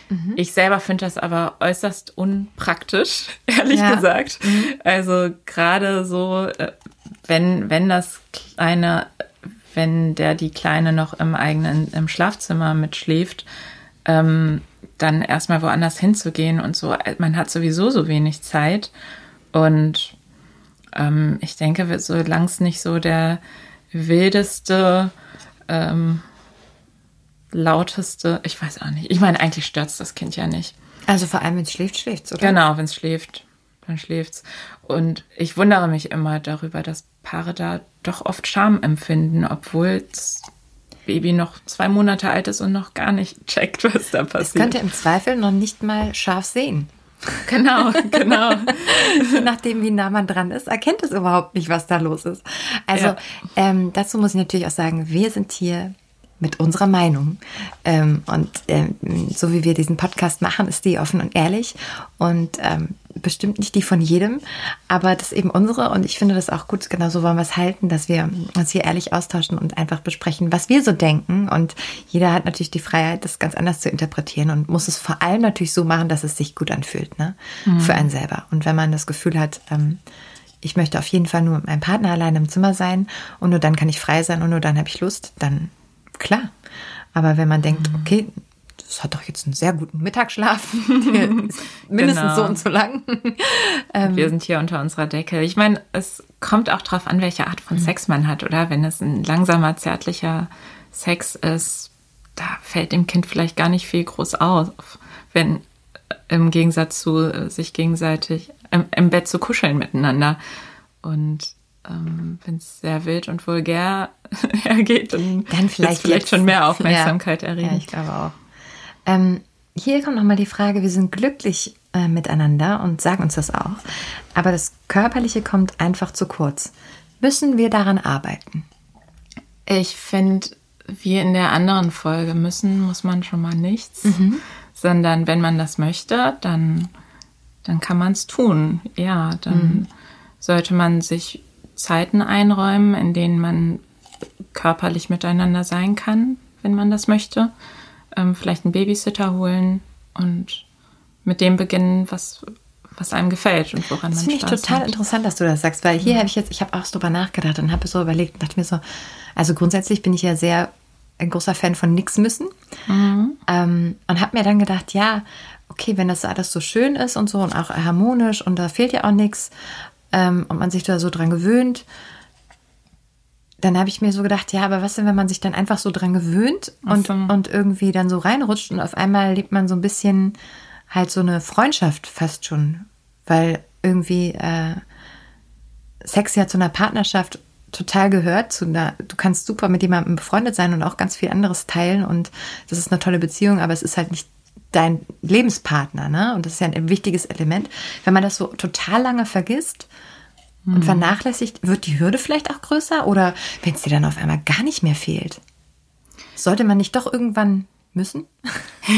Mhm. Ich selber finde das aber äußerst unpraktisch, *laughs* ehrlich ja. gesagt. Mhm. Also gerade so, äh, wenn, wenn das kleine, wenn der die Kleine noch im eigenen, im Schlafzimmer mitschläft, ähm, dann erstmal woanders hinzugehen und so. Man hat sowieso so wenig Zeit und ähm, ich denke, solange es nicht so der wildeste, ähm, lauteste, ich weiß auch nicht. Ich meine, eigentlich stört es das Kind ja nicht. Also vor allem, wenn es schläft, schläft es, oder? Genau, wenn es schläft, dann schläft es. Und ich wundere mich immer darüber, dass Paare da doch oft Scham empfinden, obwohl es Baby noch zwei Monate alt ist und noch gar nicht checkt, was da passiert. Es könnte im Zweifel noch nicht mal scharf sehen. *laughs* Genau, genau. Je nachdem, wie nah man dran ist, erkennt es überhaupt nicht, was da los ist. Also Ja. ähm, dazu muss ich natürlich auch sagen, wir sind hier mit unserer Meinung. Ähm, und ähm, so wie wir diesen Podcast machen, ist die offen und ehrlich und ähm, bestimmt nicht die von jedem, aber das ist eben unsere und ich finde das auch gut, genau so wollen wir es halten, dass wir uns hier ehrlich austauschen und einfach besprechen, was wir so denken und jeder hat natürlich die Freiheit, das ganz anders zu interpretieren und muss es vor allem natürlich so machen, dass es sich gut anfühlt, ne? Für einen selber. Und wenn man das Gefühl hat, ähm, ich möchte auf jeden Fall nur mit meinem Partner allein im Zimmer sein und nur dann kann ich frei sein und nur dann habe ich Lust, dann klar. Aber wenn man denkt, okay, das hat doch jetzt einen sehr guten Mittagsschlaf, *laughs* mindestens Genau. so und so lang. *laughs* Ähm. Wir sind hier unter unserer Decke. Ich meine, es kommt auch drauf an, welche Art Mhm. von Sex man hat, oder? Wenn es ein langsamer, zärtlicher Sex ist, da fällt dem Kind vielleicht gar nicht viel groß auf. Wenn äh, im Gegensatz zu äh, sich gegenseitig im, im Bett zu kuscheln miteinander. Und ähm, wenn es sehr wild und vulgär *laughs* hergeht, dann, Dann vielleicht, vielleicht schon mehr Aufmerksamkeit ja. erregen. Ja, ich glaube auch. Ähm, hier kommt nochmal die Frage, wir sind glücklich äh, miteinander und sagen uns das auch. Aber das Körperliche kommt einfach zu kurz. Müssen wir daran arbeiten? Ich finde, wie in der anderen Folge müssen, muss man schon mal nichts, sondern wenn man das möchte, dann, dann kann man es tun. Ja, dann sollte man sich Zeiten einräumen, in denen man körperlich miteinander sein kann, wenn man das möchte. Ähm, vielleicht einen Babysitter holen und mit dem beginnen, was, was einem gefällt und woran Das man finde ich Spaß total hat. interessant, dass du das sagst, weil hier habe ich jetzt, ich habe auch so drüber nachgedacht und habe so überlegt und dachte mir so, also grundsätzlich bin ich ja sehr ein großer Fan von nix müssen. Ähm, und habe mir dann gedacht, ja, okay, wenn das alles so schön ist und so und auch harmonisch und da fehlt ja auch nichts ähm, und man sich da so dran gewöhnt, dann habe ich mir so gedacht, ja, aber was denn, wenn man sich dann einfach so dran gewöhnt und, so. und irgendwie dann so reinrutscht und auf einmal lebt man so ein bisschen halt so eine Freundschaft fast schon, weil irgendwie äh, Sex ja zu einer Partnerschaft total gehört. Zu einer, du kannst super mit jemandem befreundet sein und auch ganz viel anderes teilen und das ist eine tolle Beziehung, aber es ist halt nicht dein Lebenspartner, ne? Und das ist ja ein wichtiges Element. Wenn man das so total lange vergisst und vernachlässigt, wird die Hürde vielleicht auch größer oder wenn es dir dann auf einmal gar nicht mehr fehlt? Sollte man nicht doch irgendwann müssen? *laughs*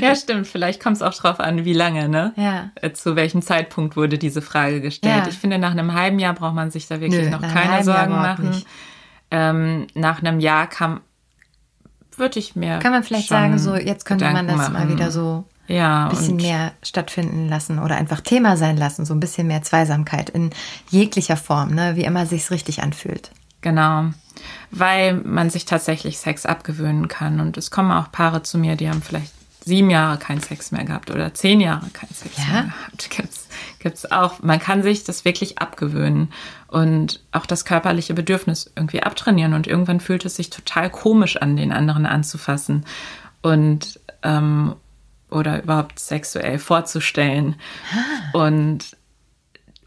Ja, stimmt. Vielleicht kommt es auch drauf an, wie lange, ne? Ja. Äh, Zu welchem Zeitpunkt wurde diese Frage gestellt? Ja. Ich finde, nach einem halben Jahr braucht man sich da wirklich Nö, noch keine Sorgen machen. Ähm, nach einem Jahr kann, würde ich mir. Kann man vielleicht sagen, so jetzt könnte man Gedanken das mal machen. wieder so ja, ein bisschen mehr stattfinden lassen oder einfach Thema sein lassen, so ein bisschen mehr Zweisamkeit in jeglicher Form, ne? wie immer sich's richtig anfühlt. Genau. Weil man sich tatsächlich Sex abgewöhnen kann. Und es kommen auch Paare zu mir, die haben vielleicht sieben Jahre keinen Sex mehr gehabt oder zehn Jahre keinen Sex Ja. mehr gehabt. *laughs* Gibt's, gibt's auch. Man kann sich das wirklich abgewöhnen und auch das körperliche Bedürfnis irgendwie abtrainieren. Und irgendwann fühlt es sich total komisch an, den anderen anzufassen. Und ähm, oder überhaupt sexuell vorzustellen. Und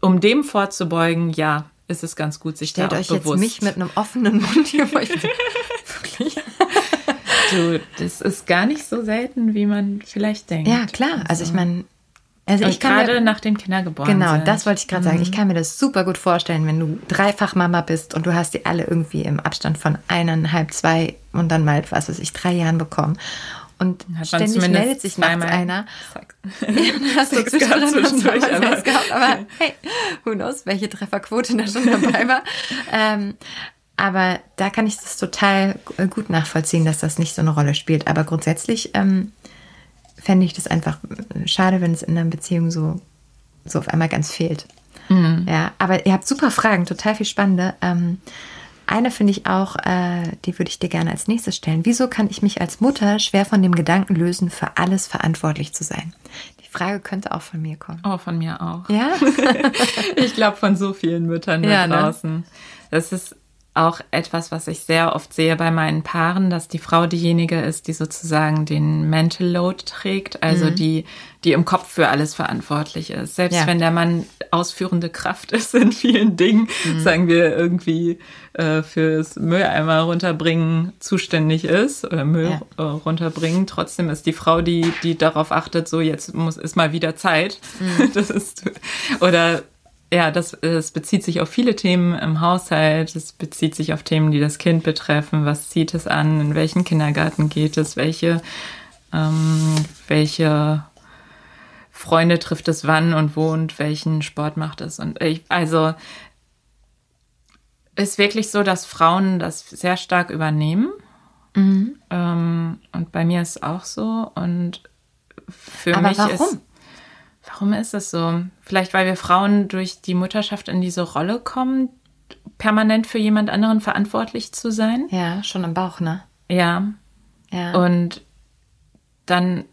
um dem vorzubeugen, ja, ist es ganz gut, sich Stellt da auch euch bewusst. jetzt mich mit einem offenen Mund hier vor. *laughs* Wirklich? Du, das ist gar nicht so selten, wie man vielleicht denkt. Ja, klar. Also ich meine, also ich kann gerade mir, nach dem Kinder geboren Genau, sind. Mhm. das wollte ich gerade sagen. Ich kann mir das super gut vorstellen, wenn du dreifach Mama bist und du hast die alle irgendwie im Abstand von eineinhalb, zwei und dann mal, was weiß ich, drei Jahren bekommen. Und Hat ständig meldet sich nachts einer. Sex. *laughs* hast du zwischendrin *laughs* zwischendurch, Sex gehabt, aber hey, who knows, welche Trefferquote da schon dabei war. *laughs* ähm, aber da kann ich das total gut nachvollziehen, dass das nicht so eine Rolle spielt. Aber grundsätzlich ähm, fände ich das einfach äh, schade, wenn es in einer Beziehung so, so auf einmal ganz fehlt. Ja, aber ihr habt super Fragen, total viel spannende. Ähm, eine finde ich auch, äh, die würde ich dir gerne als nächstes stellen. Wieso kann ich mich als Mutter schwer von dem Gedanken lösen, für alles verantwortlich zu sein? Die Frage könnte auch von mir kommen. Oh, von mir auch. Ja? *laughs* Ich glaube, von so vielen Müttern da Ja, ne? draußen. Das ist auch etwas, was ich sehr oft sehe bei meinen Paaren, dass die Frau diejenige ist, die sozusagen den Mental Load trägt, also mhm. die, die im Kopf für alles verantwortlich ist. Selbst ja. wenn der Mann ausführende Kraft *laughs* ist in vielen Dingen, mhm. sagen wir irgendwie äh, fürs Mülleimer runterbringen zuständig ist oder Müll ja. äh, runterbringen, trotzdem ist die Frau, die, die darauf achtet, so jetzt muss ist mal wieder Zeit. Mhm. *laughs* Das ist oder ja, das, das bezieht sich auf viele Themen im Haushalt. Es bezieht sich auf Themen, die das Kind betreffen. Was zieht es an? In welchen Kindergarten geht es? Welche, ähm, welche Freunde trifft es wann und wo und welchen Sport macht es? Und ich, also, ist wirklich so, dass Frauen das sehr stark übernehmen. Mhm. Ähm, und bei mir ist es auch so. Und für Aber mich warum? ist Warum ist es so? Vielleicht, weil wir Frauen durch die Mutterschaft in diese Rolle kommen, permanent für jemand anderen verantwortlich zu sein? Ja, schon im Bauch, ne? Ja. Ja. Und dann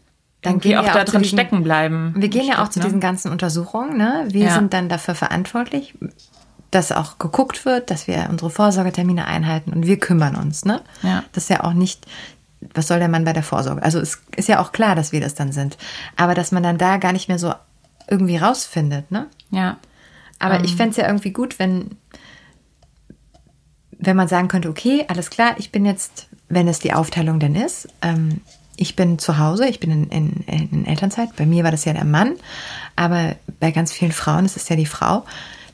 dann gehen auch da drin diesen, stecken bleiben. Wir gehen ja auch zu ne? diesen ganzen Untersuchungen. Ne? Wir ja. sind dann dafür verantwortlich, dass auch geguckt wird, dass wir unsere Vorsorgetermine einhalten und wir kümmern uns. Ne? Ja. Das ist ja auch nicht was soll der Mann bei der Vorsorge? Also es ist ja auch klar, dass wir das dann sind. Aber dass man dann da gar nicht mehr so irgendwie rausfindet, ne? Ja. Aber ähm. ich fände es ja irgendwie gut, wenn, wenn man sagen könnte, okay, alles klar, ich bin jetzt, wenn es die Aufteilung denn ist, ähm, ich bin zu Hause, ich bin in, in, in, Elternzeit. Bei mir war das ja der Mann, aber bei ganz vielen Frauen ist es ja die Frau,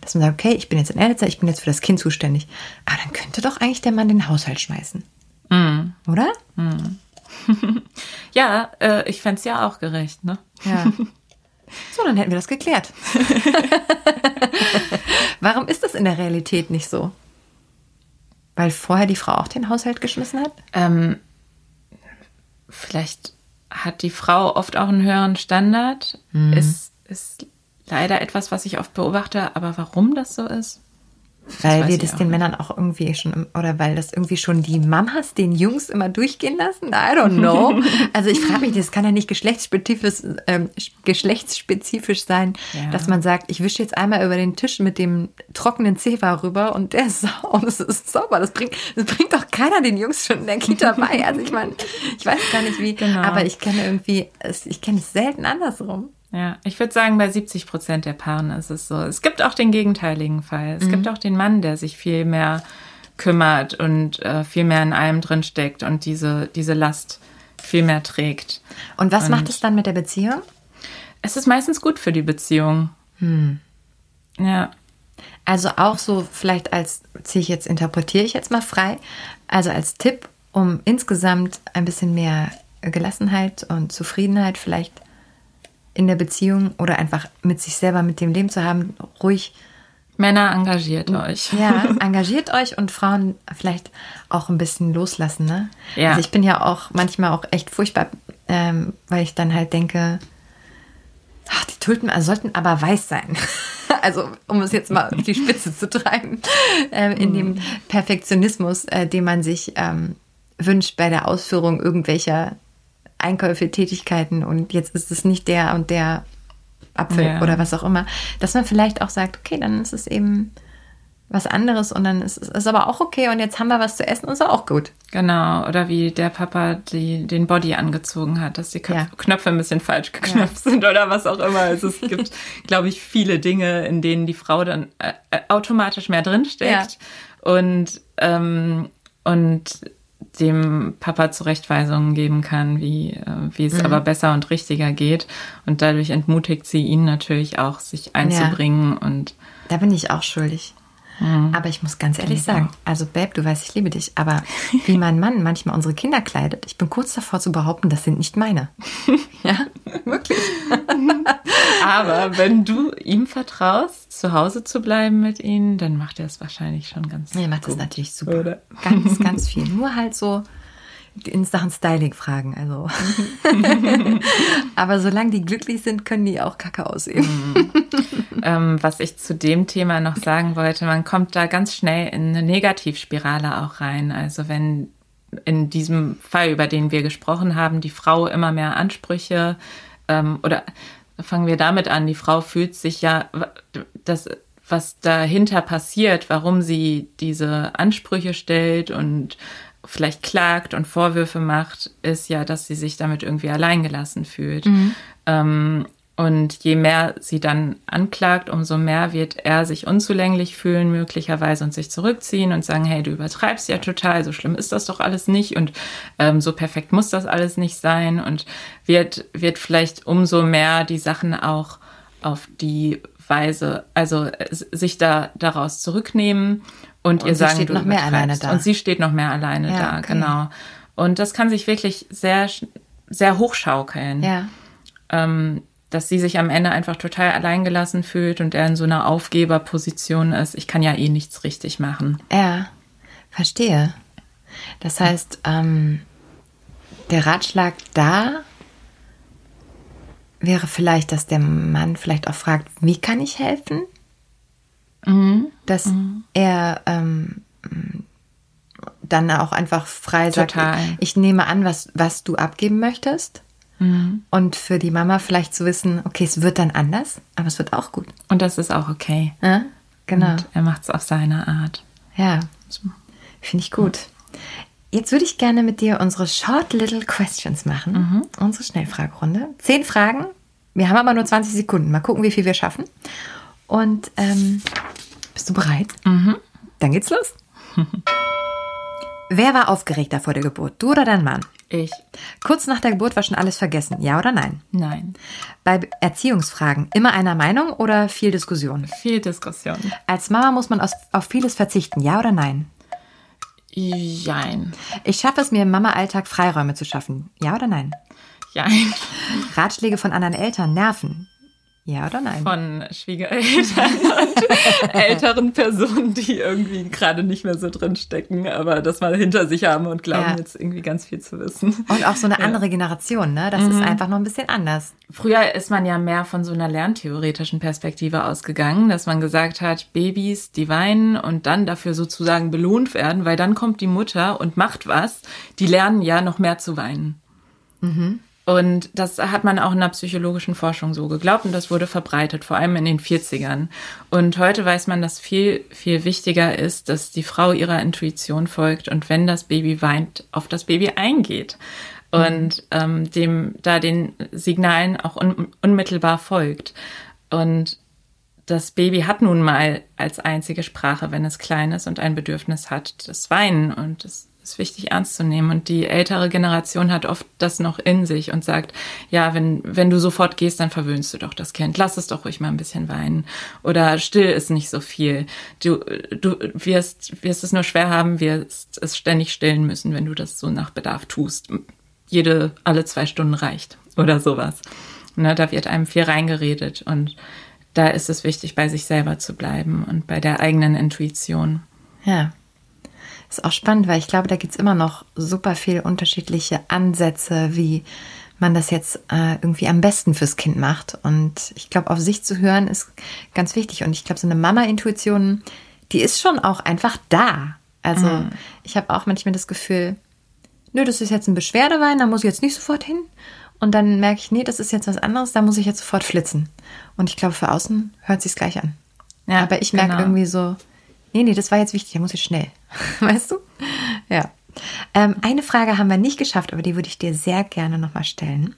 dass man sagt, okay, ich bin jetzt in Elternzeit, ich bin jetzt für das Kind zuständig. Aber dann könnte doch eigentlich der Mann den Haushalt schmeißen. Mhm. Oder? Mhm. *laughs* ja, äh, ich fände es ja auch gerecht, ne? Ja. *laughs* So, dann hätten wir das geklärt. *laughs* Warum ist das in der Realität nicht so? Weil vorher die Frau auch den Haushalt geschmissen hat? Ähm, vielleicht hat die Frau oft auch einen höheren Standard. Mhm. Ist, ist leider etwas, was ich oft beobachte, aber warum das so ist? Weil wir das den nicht. Männern auch irgendwie schon, oder weil das irgendwie schon die Mamas den Jungs immer durchgehen lassen? I don't know. *laughs* also ich frage mich, das kann ja nicht geschlechtsspezifisch, ähm, geschlechtsspezifisch sein, ja. dass man sagt, ich wische jetzt einmal über den Tisch mit dem trockenen Zewa rüber und der ist, *laughs* und es ist sauber. Das bringt, das bringt doch keiner den Jungs schon in der Kita bei. Also ich meine, ich weiß gar nicht wie, genau. aber ich kenne irgendwie, ich kenne es selten andersrum. Ja, ich würde sagen, bei 70 Prozent der Paaren ist es so. Es gibt auch den gegenteiligen Fall. Es mhm. gibt auch den Mann, der sich viel mehr kümmert und äh, viel mehr in allem drin steckt und diese, diese Last viel mehr trägt. Und was und macht es dann mit der Beziehung? Es ist meistens gut für die Beziehung. Hm. Ja. Also auch so vielleicht als, ziehe ich jetzt, interpretiere ich jetzt mal frei, also als Tipp, um insgesamt ein bisschen mehr Gelassenheit und Zufriedenheit vielleicht in der Beziehung oder einfach mit sich selber, mit dem Leben zu haben, ruhig. Männer, engagiert euch. Ja, *laughs* engagiert euch und Frauen vielleicht auch ein bisschen loslassen. Ne? Ja. Also ich bin ja auch manchmal auch echt furchtbar, ähm, weil ich dann halt denke, ach, die Tulpen also sollten aber weiß sein. *laughs* also um es jetzt mal auf die Spitze zu treiben, ähm, in dem mhm. Perfektionismus, äh, den man sich ähm, wünscht bei der Ausführung irgendwelcher Einkäufe, Tätigkeiten und jetzt ist es nicht der und der Apfel ja. oder was auch immer, dass man vielleicht auch sagt, okay, dann ist es eben was anderes und dann ist es aber auch okay und jetzt haben wir was zu essen und ist auch gut. Genau, oder wie der Papa die, den Body angezogen hat, dass die Köpfe, ja. Knöpfe ein bisschen falsch geknöpft ja. sind oder was auch immer. Also es gibt, *laughs* glaube ich, viele Dinge, in denen die Frau dann äh, äh automatisch mehr drinsteckt und, ähm, und dem Papa Zurechtweisungen geben kann, wie, äh, wie es mhm. aber besser und richtiger geht. Und dadurch entmutigt sie ihn natürlich auch, sich einzubringen ja. und. Da bin ich auch schuldig. Mhm. Aber ich muss ganz ehrlich sagen, also Babe, du weißt, ich liebe dich, aber wie mein Mann manchmal unsere Kinder kleidet, ich bin kurz davor zu behaupten, das sind nicht meine. *laughs* ja, wirklich. *laughs* aber wenn du ihm vertraust, zu Hause zu bleiben mit ihnen, dann macht er es wahrscheinlich schon ganz gut. Er macht das natürlich super. Oder? Ganz, ganz *laughs* viel. Nur halt so in Sachen Styling fragen. Also. *laughs* Aber solange die glücklich sind, können die auch Kacke aussehen. Mhm. ähm, was ich zu dem Thema noch sagen wollte, man kommt da ganz schnell in eine Negativspirale auch rein. Also wenn in diesem Fall, über den wir gesprochen haben, die Frau immer mehr Ansprüche ähm, oder fangen wir damit an, die Frau fühlt sich ja, das was dahinter passiert, warum sie diese Ansprüche stellt und vielleicht klagt und Vorwürfe macht, ist ja, dass sie sich damit irgendwie alleingelassen fühlt. Mhm. Ähm, und je mehr sie dann anklagt, umso mehr wird er sich unzulänglich fühlen, möglicherweise und sich zurückziehen und sagen, hey, du übertreibst ja total, so schlimm ist das doch alles nicht und ähm, so perfekt muss das alles nicht sein und wird, wird vielleicht umso mehr die Sachen auch auf die Weise, also äh, sich da daraus zurücknehmen und, und ihr sagen, steht noch mehr alleine da. Und sie steht noch mehr alleine ja, da, okay. genau. Und das kann sich wirklich sehr, sehr hochschaukeln. Ja. Ähm, dass sie sich am Ende einfach total alleingelassen fühlt und er in so einer Aufgeberposition ist. Ich kann ja eh nichts richtig machen. Ja, verstehe. Das heißt, ähm, der Ratschlag da wäre vielleicht, dass der Mann vielleicht auch fragt, wie kann ich helfen? Mhm. Dass mhm. er ähm, dann auch einfach frei Total. sagt, ich nehme an, was, was du abgeben möchtest. Mhm. Und für die Mama vielleicht zu wissen, okay, es wird dann anders, aber es wird auch gut. Und das ist auch okay. Ja? Genau. Und er macht es auf seine Art. Ja, finde ich gut. Jetzt würde ich gerne mit dir unsere Short Little Questions machen. Mhm. Unsere Schnellfragerunde. Zehn Fragen. Wir haben aber nur 20 Sekunden. Mal gucken, wie viel wir schaffen. Und ähm, bist du bereit? Mhm. Dann geht's los. *laughs* Wer war aufgeregter vor der Geburt? Du oder dein Mann? Ich. Kurz nach der Geburt war schon alles vergessen, ja oder nein? Nein. Bei Erziehungsfragen immer einer Meinung oder viel Diskussion? Viel Diskussion. Als Mama muss man auf vieles verzichten, ja oder nein? Jein. Ich schaffe es mir im Mama-Alltag Freiräume zu schaffen, ja oder nein? Jein. Ratschläge von anderen Eltern nerven, ja oder nein? Von Schwiegereltern und *laughs* älteren Personen, die irgendwie gerade nicht mehr so drin stecken, aber das mal hinter sich haben und glauben ja. jetzt irgendwie ganz viel zu wissen. Und auch so eine andere Generation, ne? Das mhm. ist einfach noch ein bisschen anders. Früher ist man ja mehr von so einer lerntheoretischen Perspektive ausgegangen, dass man gesagt hat, Babys, die weinen und dann dafür sozusagen belohnt werden, weil dann kommt die Mutter und macht was. Die lernen ja noch mehr zu weinen. Mhm. Und das hat man auch in der psychologischen Forschung so geglaubt und das wurde verbreitet, vor allem in den 40ern. Und heute weiß man, dass viel, viel wichtiger ist, dass die Frau ihrer Intuition folgt und wenn das Baby weint, auf das Baby eingeht und ähm, dem da den Signalen auch un unmittelbar folgt. Und das Baby hat nun mal als einzige Sprache, wenn es klein ist und ein Bedürfnis hat, das Weinen und das ist wichtig ernst zu nehmen. Und die ältere Generation hat oft das noch in sich und sagt, ja, wenn, wenn du sofort gehst, dann verwöhnst du doch das Kind. Lass es doch ruhig mal ein bisschen weinen. Oder still ist nicht so viel. Du, du wirst, wirst es nur schwer haben, wirst es ständig stillen müssen, wenn du das so nach Bedarf tust. Jede, alle zwei Stunden reicht. Oder sowas. Ne, da wird einem viel reingeredet und da ist es wichtig, bei sich selber zu bleiben und bei der eigenen Intuition. Ja, ist auch spannend, weil ich glaube, da gibt es immer noch super viel unterschiedliche Ansätze, wie man das jetzt äh, irgendwie am besten fürs Kind macht. Und ich glaube, auf sich zu hören ist ganz wichtig. Und ich glaube, so eine Mama-Intuition, die ist schon auch einfach da. Also mhm. ich habe auch manchmal das Gefühl, nö, das ist jetzt ein Beschwerdewein, da muss ich jetzt nicht sofort hin. Und dann merke ich, nee, das ist jetzt was anderes, da muss ich jetzt sofort flitzen. Und ich glaube, für außen hört sich gleich an. Ja, Aber ich merke genau. irgendwie so, nee, nee, das war jetzt wichtig, da muss ich schnell. *laughs* Weißt du? Ja. Ähm, eine Frage haben wir nicht geschafft, aber die würde ich dir sehr gerne nochmal stellen.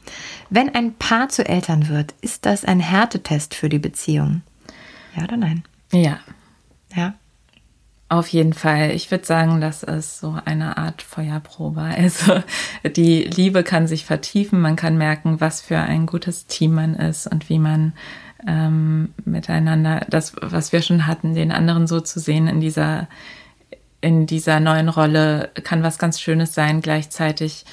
Wenn ein Paar zu Eltern wird, ist das ein Härtetest für die Beziehung? Ja oder nein? Ja. Ja. Auf jeden Fall. Ich würde sagen, das ist so eine Art Feuerprobe. Also *laughs* die Liebe kann sich vertiefen, man kann merken, was für ein gutes Team man ist und wie man ähm, miteinander, das, was wir schon hatten, den anderen so zu sehen in dieser in dieser neuen Rolle kann was ganz Schönes sein. Gleichzeitig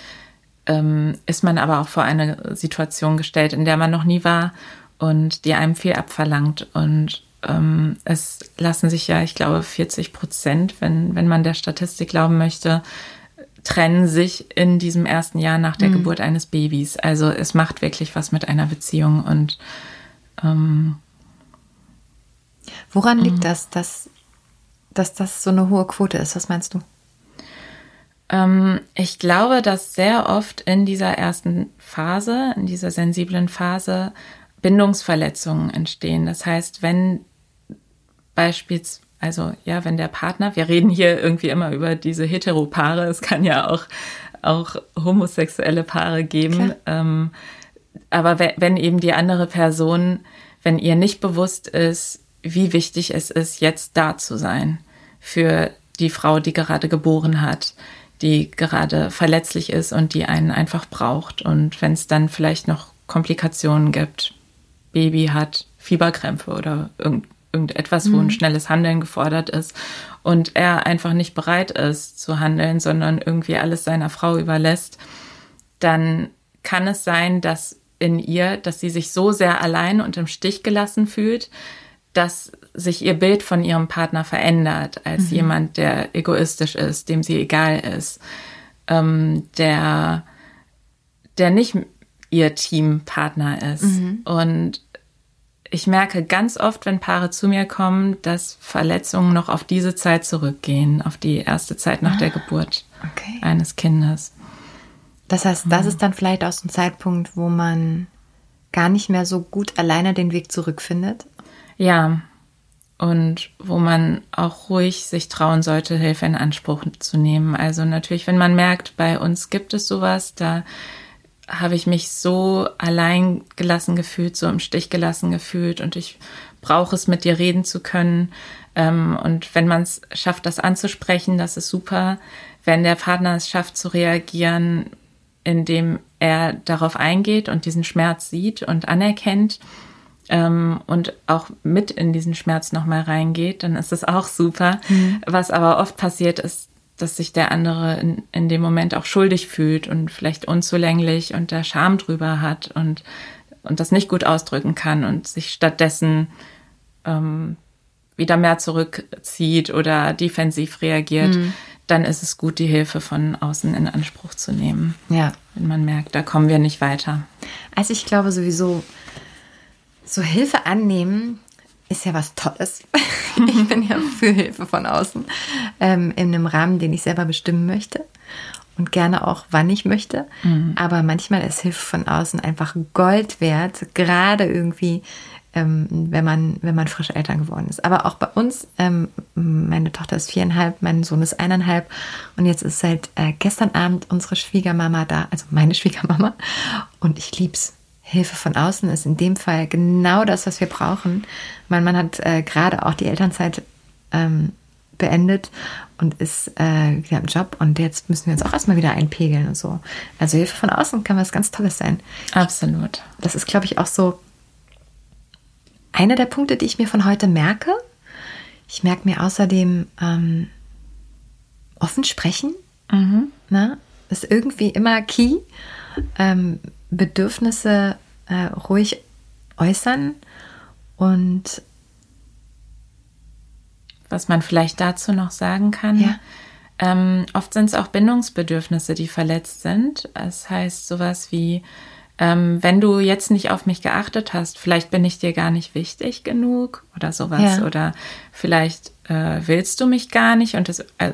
ähm, ist man aber auch vor eine Situation gestellt, in der man noch nie war und die einem viel abverlangt. Und ähm, es lassen sich ja, ich glaube, 40 Prozent, wenn, wenn man der Statistik glauben möchte, trennen sich in diesem ersten Jahr nach der mhm. Geburt eines Babys. Also es macht wirklich was mit einer Beziehung und ähm, Woran liegt mhm. das, dass dass das so eine hohe Quote ist. Was meinst du? Ähm, ich glaube, dass sehr oft in dieser ersten Phase, in dieser sensiblen Phase, Bindungsverletzungen entstehen. Das heißt, wenn beispielsweise, also ja, wenn der Partner, wir reden hier irgendwie immer über diese Heteropaare, es kann ja auch, auch homosexuelle Paare geben, ähm, aber wenn eben die andere Person, wenn ihr nicht bewusst ist, wie wichtig es ist, jetzt da zu sein für die Frau, die gerade geboren hat, die gerade verletzlich ist und die einen einfach braucht. Und wenn es dann vielleicht noch Komplikationen gibt, Baby hat Fieberkrämpfe oder irgend, irgendetwas, wo ein mhm. schnelles Handeln gefordert ist und er einfach nicht bereit ist zu handeln, sondern irgendwie alles seiner Frau überlässt, dann kann es sein, dass in ihr, dass sie sich so sehr allein und im Stich gelassen fühlt, dass sich ihr Bild von ihrem Partner verändert als mhm. jemand, der egoistisch ist, dem sie egal ist, ähm, der, der nicht ihr Teampartner ist. Mhm. Und ich merke ganz oft, wenn Paare zu mir kommen, dass Verletzungen noch auf diese Zeit zurückgehen, auf die erste Zeit nach ah, der Geburt okay. eines Kindes. Das heißt, das mhm. ist dann vielleicht so ein Zeitpunkt, wo man gar nicht mehr so gut alleine den Weg zurückfindet. Ja, und wo man auch ruhig sich trauen sollte, Hilfe in Anspruch zu nehmen. Also natürlich, wenn man merkt, bei uns gibt es sowas, da habe ich mich so allein gelassen gefühlt, so im Stich gelassen gefühlt und ich brauche es, mit dir reden zu können. Ähm, und wenn man es schafft, das anzusprechen, das ist super. Wenn der Partner es schafft zu reagieren, indem er darauf eingeht und diesen Schmerz sieht und anerkennt, ähm, und auch mit in diesen Schmerz nochmal reingeht, dann ist es auch super. Mhm. Was aber oft passiert ist, dass sich der andere in, in dem Moment auch schuldig fühlt und vielleicht unzulänglich und der Scham drüber hat und, und das nicht gut ausdrücken kann und sich stattdessen ähm, wieder mehr zurückzieht oder defensiv reagiert, mhm. Dann ist es gut, die Hilfe von außen in Anspruch zu nehmen. Ja. Wenn man merkt, da kommen wir nicht weiter. Also ich glaube sowieso, so Hilfe annehmen ist ja was Tolles. *laughs* ich bin ja für Hilfe von außen ähm, in einem Rahmen, den ich selber bestimmen möchte und gerne auch, wann ich möchte. Mhm. Aber manchmal ist Hilfe von außen einfach Gold wert, gerade irgendwie, ähm, wenn man wenn man frische Eltern geworden ist. Aber auch bei uns, ähm, meine Tochter ist viereinhalb, mein Sohn ist eineinhalb und jetzt ist seit äh, gestern Abend unsere Schwiegermama da, also meine *laughs* Schwiegermama und ich lieb's. Hilfe von außen ist in dem Fall genau das, was wir brauchen. Mein Mann hat äh, gerade auch die Elternzeit ähm, beendet und ist äh, wieder im Job und jetzt müssen wir uns auch erstmal wieder einpegeln und so. Also Hilfe von außen kann was ganz Tolles sein. Absolut. Das ist, glaube ich, auch so einer der Punkte, die ich mir von heute merke. Ich merke mir außerdem ähm, offen sprechen. Mhm. Ne? Ist irgendwie immer key. Ähm, Bedürfnisse äh, ruhig äußern und was man vielleicht dazu noch sagen kann. Ja. Ähm, oft sind es auch Bindungsbedürfnisse, die verletzt sind. Das heißt sowas wie, ähm, wenn du jetzt nicht auf mich geachtet hast, vielleicht bin ich dir gar nicht wichtig genug oder sowas. Ja. Oder vielleicht äh, willst du mich gar nicht und das äh,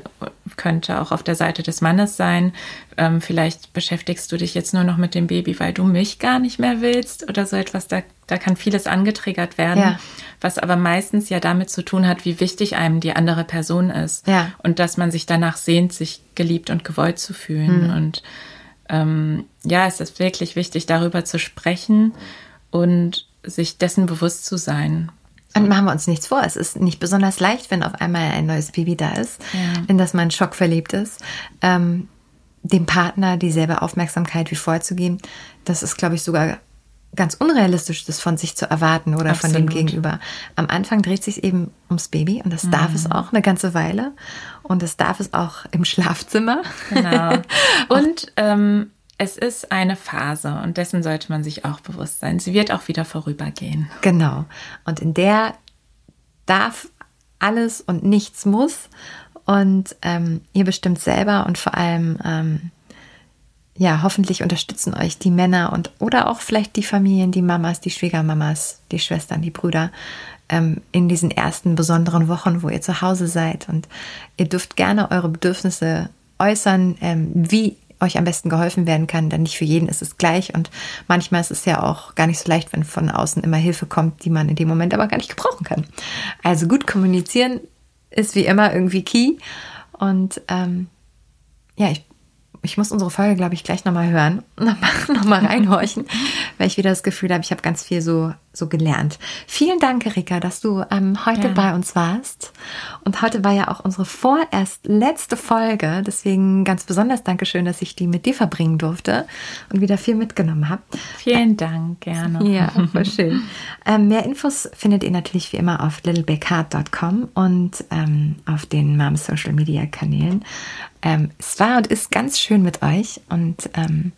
könnte auch auf der Seite des Mannes sein. Ähm, vielleicht beschäftigst du dich jetzt nur noch mit dem Baby, weil du mich gar nicht mehr willst oder so etwas. Da, da kann vieles angetriggert werden, ja. was aber meistens ja damit zu tun hat, wie wichtig einem die andere Person ist ja. und dass man sich danach sehnt, sich geliebt und gewollt zu fühlen. Mhm. Und ähm, ja, es ist wirklich wichtig, darüber zu sprechen und sich dessen bewusst zu sein. Und machen wir uns nichts vor, es ist nicht besonders leicht, wenn auf einmal ein neues Baby da ist, ja. in das man schockverliebt ist, ähm, dem Partner dieselbe Aufmerksamkeit wie vorher zu geben. Das ist, glaube ich, sogar ganz unrealistisch, das von sich zu erwarten oder Absolut. von dem Gegenüber. Am Anfang dreht sich eben ums Baby und das mhm. darf es auch eine ganze Weile und das darf es auch im Schlafzimmer. Genau. *laughs* und ähm, es ist eine Phase und dessen sollte man sich auch bewusst sein. Sie wird auch wieder vorübergehen. Genau. Und in der darf alles und nichts muss. Und ähm, ihr bestimmt selber und vor allem, ähm, ja, hoffentlich unterstützen euch die Männer und oder auch vielleicht die Familien, die Mamas, die Schwiegermamas, die Schwestern, die Brüder ähm, in diesen ersten besonderen Wochen, wo ihr zu Hause seid. Und ihr dürft gerne eure Bedürfnisse äußern, ähm, wie euch am besten geholfen werden kann, denn nicht für jeden ist es gleich und manchmal ist es ja auch gar nicht so leicht, wenn von außen immer Hilfe kommt, die man in dem Moment aber gar nicht gebrauchen kann. Also gut kommunizieren ist wie immer irgendwie key und ähm, ja, ich ich muss unsere Folge, glaube ich, gleich nochmal hören *laughs* und nochmal reinhorchen, weil ich wieder das Gefühl habe, ich habe ganz viel so, so gelernt. Vielen Dank, Erika, dass du ähm, heute ja. bei uns warst. Und heute war ja auch unsere vorerst letzte Folge. Deswegen ganz besonders Dankeschön, dass ich die mit dir verbringen durfte und wieder viel mitgenommen habe. Vielen Dank, gerne. Ja, *laughs* voll schön. ähm, mehr Infos findet ihr natürlich wie immer auf littlebakeheart.com und ähm, auf den Mom Social Media Kanälen. Ähm, es war und ist ganz schön mit euch und ähm,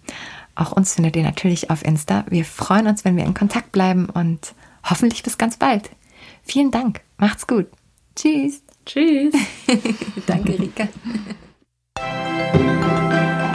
auch uns findet ihr natürlich auf Insta. Wir freuen uns, wenn wir in Kontakt bleiben und hoffentlich bis ganz bald. Vielen Dank. Macht's gut. Tschüss. Tschüss. *laughs* Danke, Rika. *laughs*